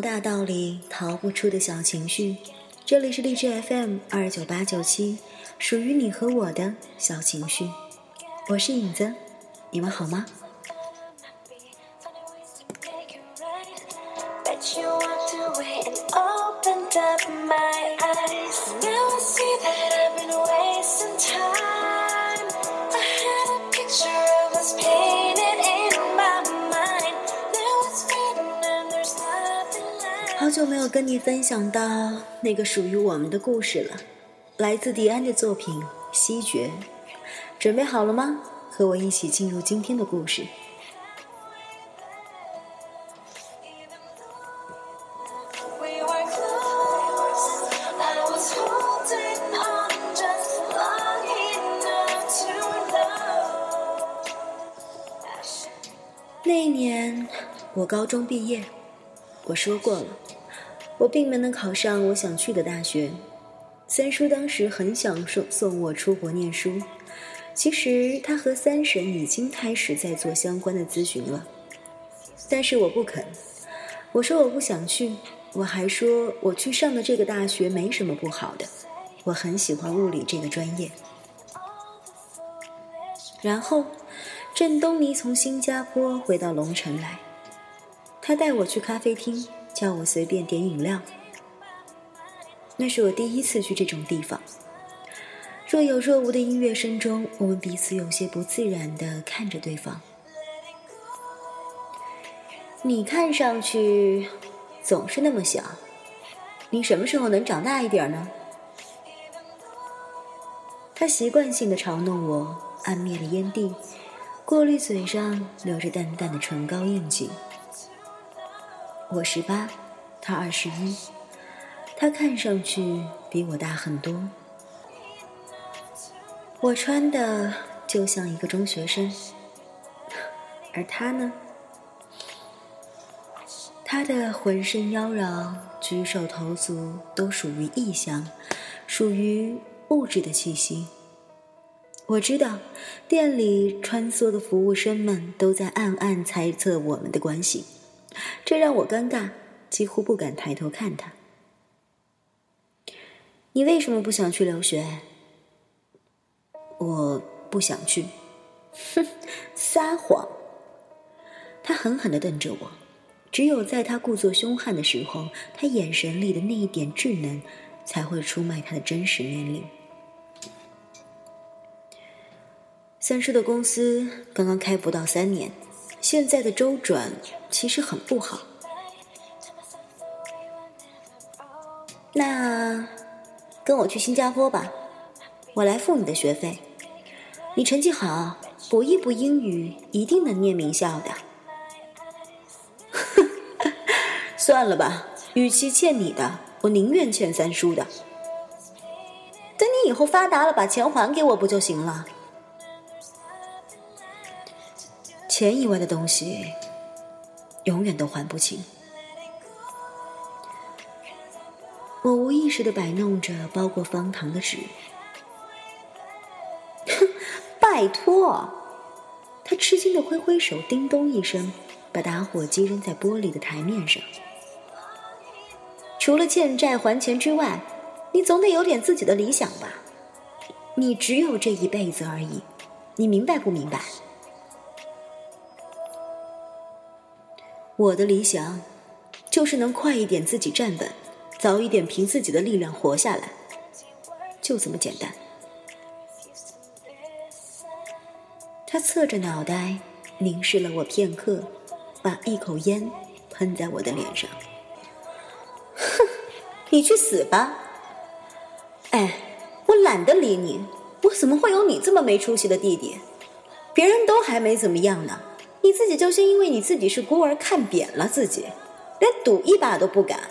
大道理，逃不出的小情绪。这里是荔枝 FM 二九八九七，属于你和我的小情绪。我是影子，你们好吗？好久没有跟你分享到那个属于我们的故事了，来自迪安的作品《西决》，准备好了吗？和我一起进入今天的故事。那一年，我高中毕业。我说过了，我并没能考上我想去的大学。三叔当时很想送送我出国念书，其实他和三婶已经开始在做相关的咨询了，但是我不肯。我说我不想去，我还说我去上的这个大学没什么不好的，我很喜欢物理这个专业。然后，郑东尼从新加坡回到龙城来，他带我去咖啡厅，叫我随便点饮料。那是我第一次去这种地方。若有若无的音乐声中，我们彼此有些不自然地看着对方。你看上去总是那么小，你什么时候能长大一点呢？他习惯性的嘲弄我，按灭了烟蒂，过滤嘴上留着淡淡的唇膏印记。我十八，他二十一，他看上去比我大很多。我穿的就像一个中学生，而他呢？他的浑身妖娆、举手投足都属于异象，属于物质的气息。我知道，店里穿梭的服务生们都在暗暗猜测我们的关系，这让我尴尬，几乎不敢抬头看他。你为什么不想去留学？我不想去。哼，撒谎！他狠狠的瞪着我。只有在他故作凶悍的时候，他眼神里的那一点稚嫩，才会出卖他的真实年龄。三叔的公司刚刚开不到三年，现在的周转其实很不好。那跟我去新加坡吧，我来付你的学费。你成绩好，补一补英语，一定能念名校的。算了吧，与其欠你的，我宁愿欠三叔的。等你以后发达了，把钱还给我不就行了？钱以外的东西，永远都还不清。我无意识的摆弄着包裹方糖的纸。哼，拜托！他吃惊的挥挥手，叮咚一声，把打火机扔在玻璃的台面上。除了欠债还钱之外，你总得有点自己的理想吧？你只有这一辈子而已，你明白不明白？我的理想，就是能快一点自己站稳，早一点凭自己的力量活下来，就这么简单。他侧着脑袋凝视了我片刻，把一口烟喷在我的脸上。哼，你去死吧！哎，我懒得理你，我怎么会有你这么没出息的弟弟？别人都还没怎么样呢，你自己就是因为你自己是孤儿，看扁了自己，连赌一把都不敢。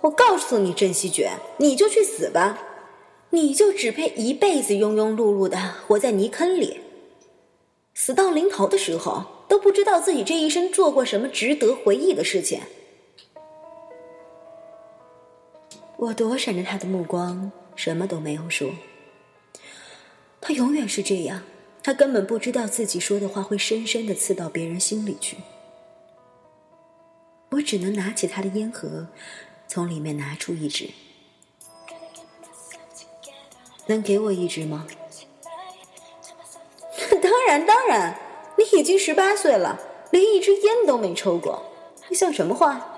我告诉你，郑希觉，你就去死吧！你就只配一辈子庸庸碌碌的活在泥坑里，死到临头的时候都不知道自己这一生做过什么值得回忆的事情。我躲闪着他的目光，什么都没有说。他永远是这样，他根本不知道自己说的话会深深的刺到别人心里去。我只能拿起他的烟盒，从里面拿出一支。能给我一支吗？当然，当然，你已经十八岁了，连一支烟都没抽过，你像什么话？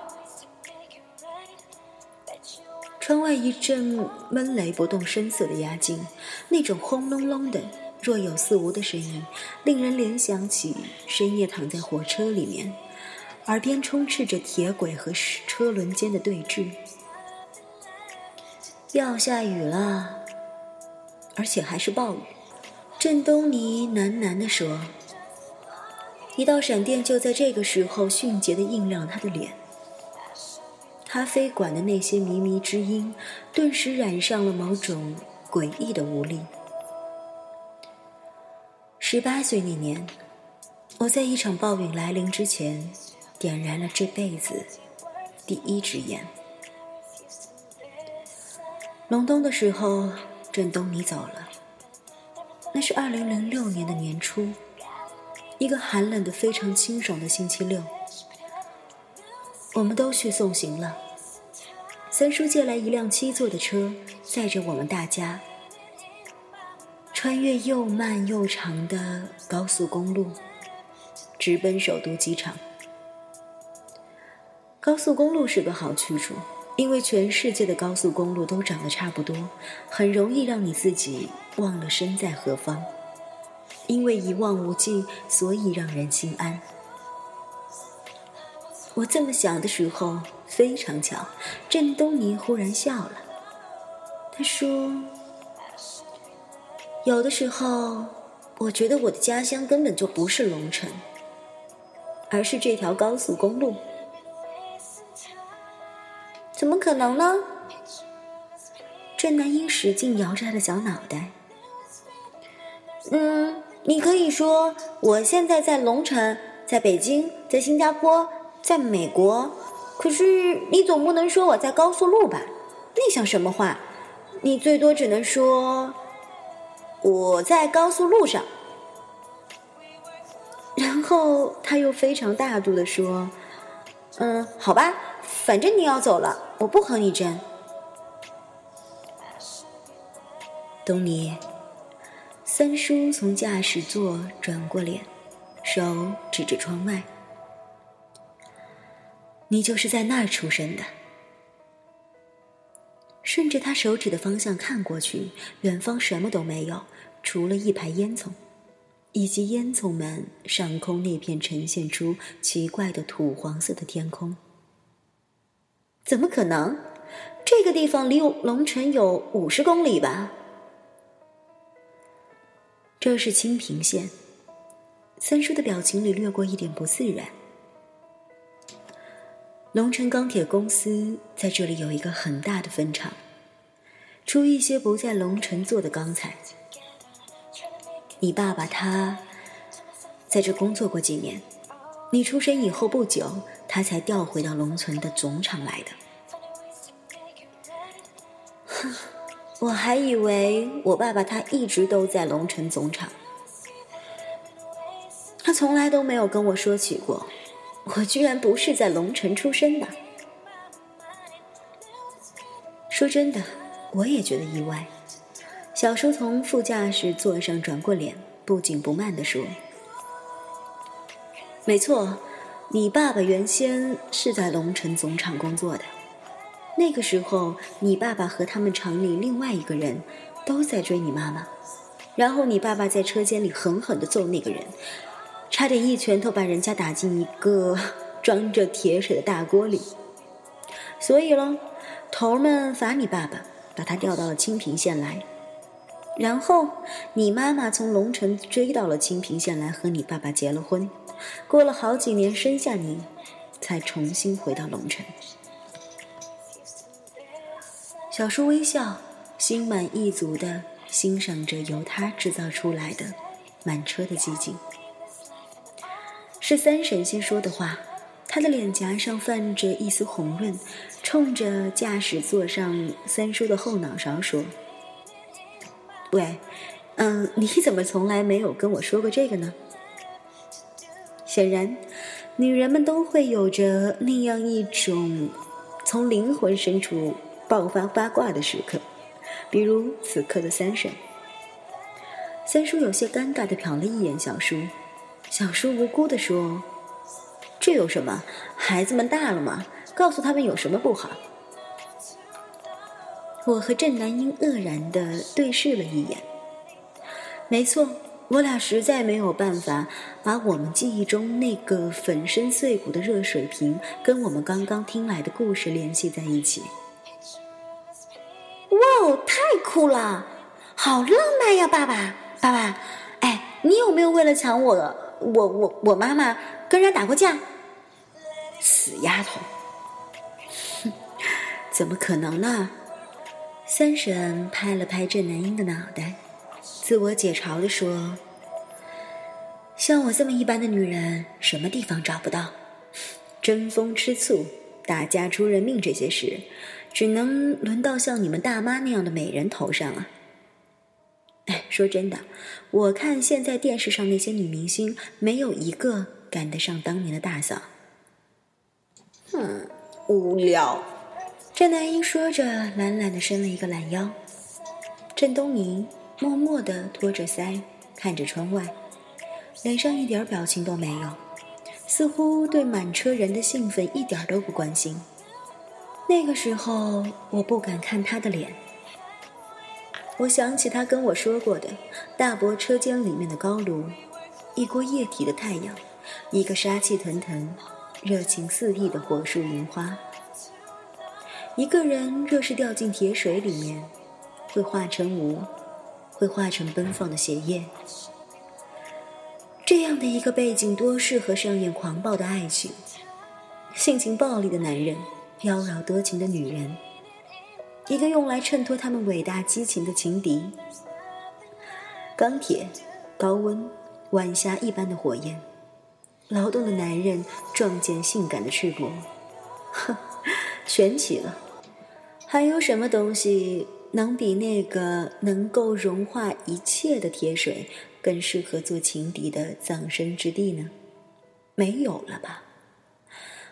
窗外一阵闷雷，不动声色的压境，那种轰隆隆的、若有似无的声音，令人联想起深夜躺在火车里面，耳边充斥着铁轨和车轮间的对峙。要下雨了，而且还是暴雨。郑东尼喃喃地说：“一道闪电就在这个时候迅捷地映亮他的脸。”咖啡馆的那些靡靡之音，顿时染上了某种诡异的无力。十八岁那年，我在一场暴雨来临之前，点燃了这辈子第一支烟。隆冬的时候，郑东你走了。那是二零零六年的年初，一个寒冷的、非常清爽的星期六。我们都去送行了。三叔借来一辆七座的车，载着我们大家，穿越又慢又长的高速公路，直奔首都机场。高速公路是个好去处，因为全世界的高速公路都长得差不多，很容易让你自己忘了身在何方。因为一望无际，所以让人心安。我这么想的时候，非常巧，郑东尼忽然笑了。他说：“有的时候，我觉得我的家乡根本就不是龙城，而是这条高速公路。怎么可能呢？”郑南英使劲摇着他的小脑袋。嗯，你可以说我现在在龙城，在北京，在新加坡。在美国，可是你总不能说我在高速路吧？那像什么话？你最多只能说我在高速路上。然后他又非常大度的说：“嗯，好吧，反正你要走了，我不和你争。”东尼，三叔从驾驶座转过脸，手指着窗外。你就是在那儿出生的。顺着他手指的方向看过去，远方什么都没有，除了一排烟囱，以及烟囱们上空那片呈现出奇怪的土黄色的天空。怎么可能？这个地方离龙城有五十公里吧？这是清平县。三叔的表情里掠过一点不自然。龙城钢铁公司在这里有一个很大的分厂，出一些不在龙城做的钢材。你爸爸他在这工作过几年，你出生以后不久，他才调回到龙城的总厂来的。哼，我还以为我爸爸他一直都在龙城总厂，他从来都没有跟我说起过。我居然不是在龙城出生的。说真的，我也觉得意外。小叔从副驾驶座上转过脸，不紧不慢地说：“没错，你爸爸原先是在龙城总厂工作的。那个时候，你爸爸和他们厂里另外一个人都在追你妈妈，然后你爸爸在车间里狠狠地揍那个人。”差点一拳头把人家打进一个装着铁水的大锅里，所以喽，头儿们罚你爸爸，把他调到了清平县来。然后你妈妈从龙城追到了清平县来，和你爸爸结了婚，过了好几年生下你，才重新回到龙城。小叔微笑，心满意足地欣赏着由他制造出来的满车的寂静。是三婶先说的话，他的脸颊上泛着一丝红润，冲着驾驶座上三叔的后脑勺说：“喂，嗯，你怎么从来没有跟我说过这个呢？”显然，女人们都会有着那样一种从灵魂深处爆发八卦的时刻，比如此刻的三婶。三叔有些尴尬的瞟了一眼小叔，小叔无辜的说：“这有什么？孩子们大了嘛，告诉他们有什么不好？”我和郑南英愕然的对视了一眼。没错，我俩实在没有办法把我们记忆中那个粉身碎骨的热水瓶跟我们刚刚听来的故事联系在一起。哇哦，太酷了，好浪漫呀，爸爸！爸爸，哎，你有没有为了抢我，我我我妈妈跟人打过架？死丫头！哼，怎么可能呢？三婶拍了拍郑南英的脑袋，自我解嘲的说：“像我这么一般的女人，什么地方找不到？争风吃醋、打架出人命这些事，只能轮到像你们大妈那样的美人头上啊！”哎，说真的，我看现在电视上那些女明星，没有一个赶得上当年的大嫂。哼，无聊。郑南英说着，懒懒的伸了一个懒腰。郑东宁默默的托着腮，看着窗外，脸上一点表情都没有，似乎对满车人的兴奋一点都不关心。那个时候，我不敢看他的脸。我想起他跟我说过的，大伯车间里面的高炉，一锅液体的太阳，一个杀气腾腾、热情四溢的火树银花。一个人若是掉进铁水里面，会化成无，会化成奔放的血液。这样的一个背景，多适合上演狂暴的爱情，性情暴力的男人，妖娆多情的女人。一个用来衬托他们伟大激情的情敌，钢铁、高温、晚霞一般的火焰，劳动的男人撞见性感的赤膊，哼，全齐了。还有什么东西能比那个能够融化一切的铁水更适合做情敌的葬身之地呢？没有了吧？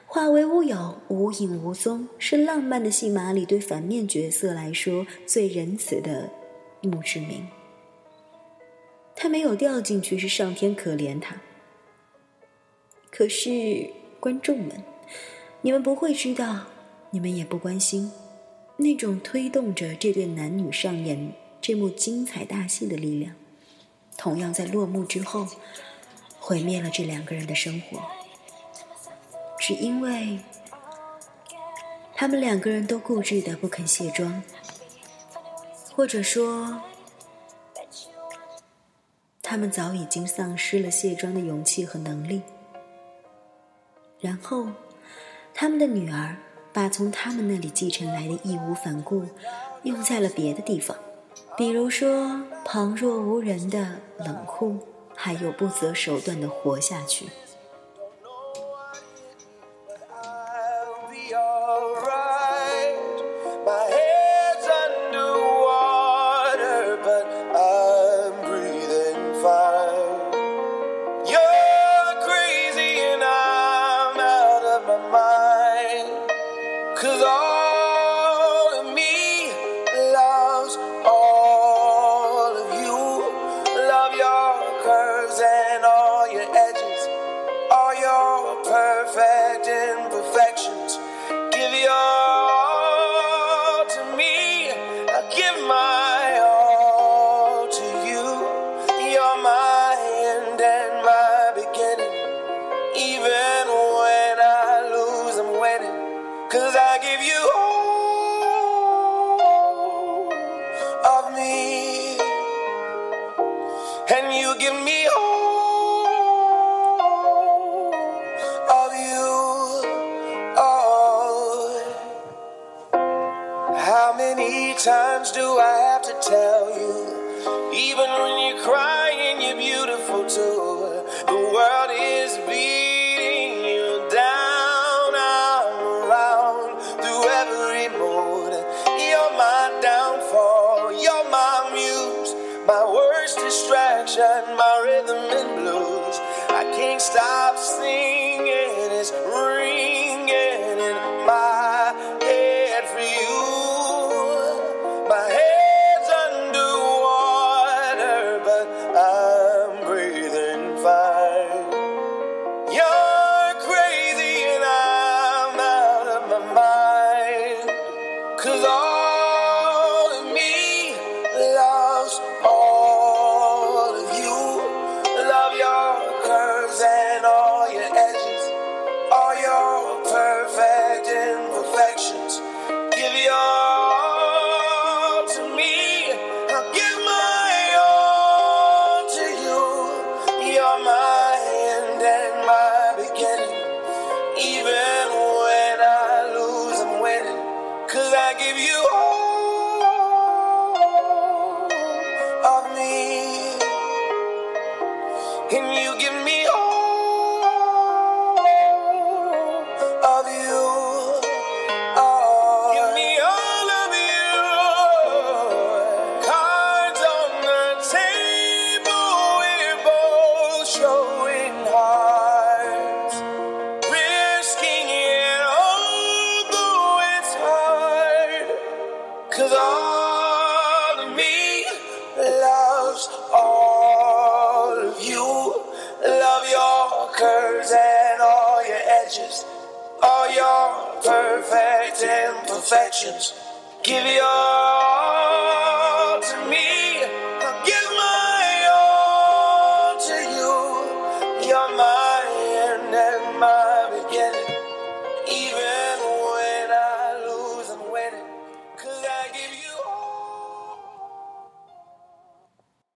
化为乌有，无影无踪，是浪漫的戏码里对反面角色来说最仁慈的墓志铭。他没有掉进去，是上天可怜他。可是观众们，你们不会知道，你们也不关心，那种推动着这对男女上演这幕精彩大戏的力量，同样在落幕之后，毁灭了这两个人的生活。只因为他们两个人都固执的不肯卸妆，或者说，他们早已经丧失了卸妆的勇气和能力。然后，他们的女儿把从他们那里继承来的义无反顾用在了别的地方，比如说旁若无人的冷酷，还有不择手段的活下去。Cause I Cause I give you all Cause all your perfect imperfections. Give your.